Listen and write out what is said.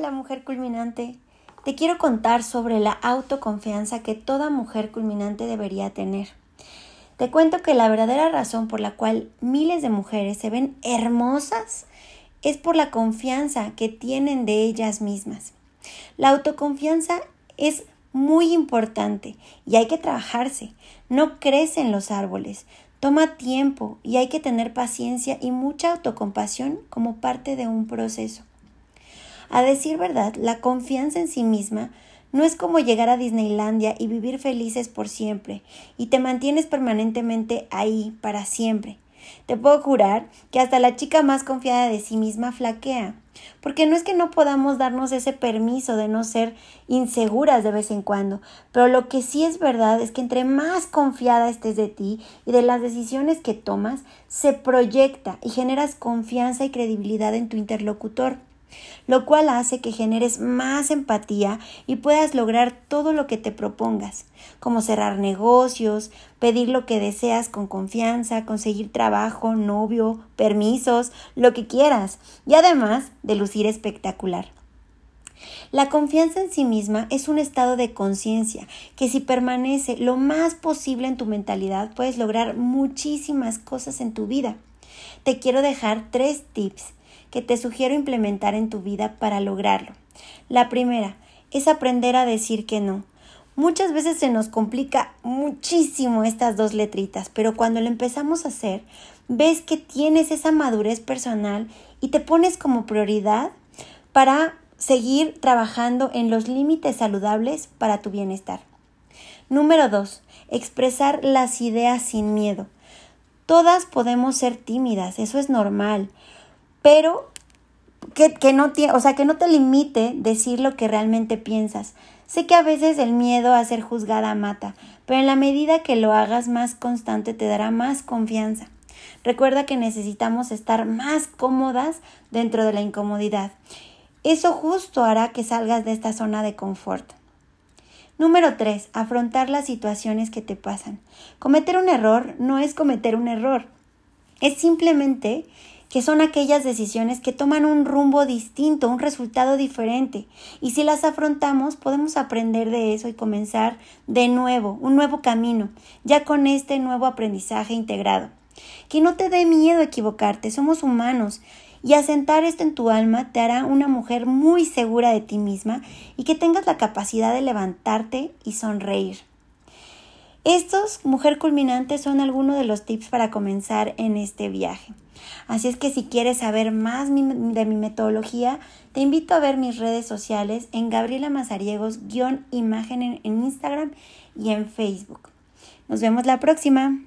Hola mujer culminante. Te quiero contar sobre la autoconfianza que toda mujer culminante debería tener. Te cuento que la verdadera razón por la cual miles de mujeres se ven hermosas es por la confianza que tienen de ellas mismas. La autoconfianza es muy importante y hay que trabajarse. No crecen los árboles, toma tiempo y hay que tener paciencia y mucha autocompasión como parte de un proceso. A decir verdad, la confianza en sí misma no es como llegar a Disneylandia y vivir felices por siempre, y te mantienes permanentemente ahí para siempre. Te puedo jurar que hasta la chica más confiada de sí misma flaquea, porque no es que no podamos darnos ese permiso de no ser inseguras de vez en cuando, pero lo que sí es verdad es que entre más confiada estés de ti y de las decisiones que tomas, se proyecta y generas confianza y credibilidad en tu interlocutor lo cual hace que generes más empatía y puedas lograr todo lo que te propongas, como cerrar negocios, pedir lo que deseas con confianza, conseguir trabajo, novio, permisos, lo que quieras, y además de lucir espectacular. La confianza en sí misma es un estado de conciencia que si permanece lo más posible en tu mentalidad puedes lograr muchísimas cosas en tu vida. Te quiero dejar tres tips que te sugiero implementar en tu vida para lograrlo. La primera es aprender a decir que no. Muchas veces se nos complica muchísimo estas dos letritas, pero cuando lo empezamos a hacer, ves que tienes esa madurez personal y te pones como prioridad para seguir trabajando en los límites saludables para tu bienestar. Número 2. Expresar las ideas sin miedo. Todas podemos ser tímidas, eso es normal pero que, no o sea, que no te limite decir lo que realmente piensas. Sé que a veces el miedo a ser juzgada mata, pero en la medida que lo hagas más constante te dará más confianza. Recuerda que necesitamos estar más cómodas dentro de la incomodidad. Eso justo hará que salgas de esta zona de confort. Número 3. Afrontar las situaciones que te pasan. Cometer un error no es cometer un error. Es simplemente que son aquellas decisiones que toman un rumbo distinto, un resultado diferente. Y si las afrontamos, podemos aprender de eso y comenzar de nuevo, un nuevo camino, ya con este nuevo aprendizaje integrado. Que no te dé miedo equivocarte, somos humanos. Y asentar esto en tu alma te hará una mujer muy segura de ti misma y que tengas la capacidad de levantarte y sonreír. Estos, mujer culminante, son algunos de los tips para comenzar en este viaje. Así es que si quieres saber más de mi metodología, te invito a ver mis redes sociales en Gabriela Mazariegos-imagen en Instagram y en Facebook. Nos vemos la próxima.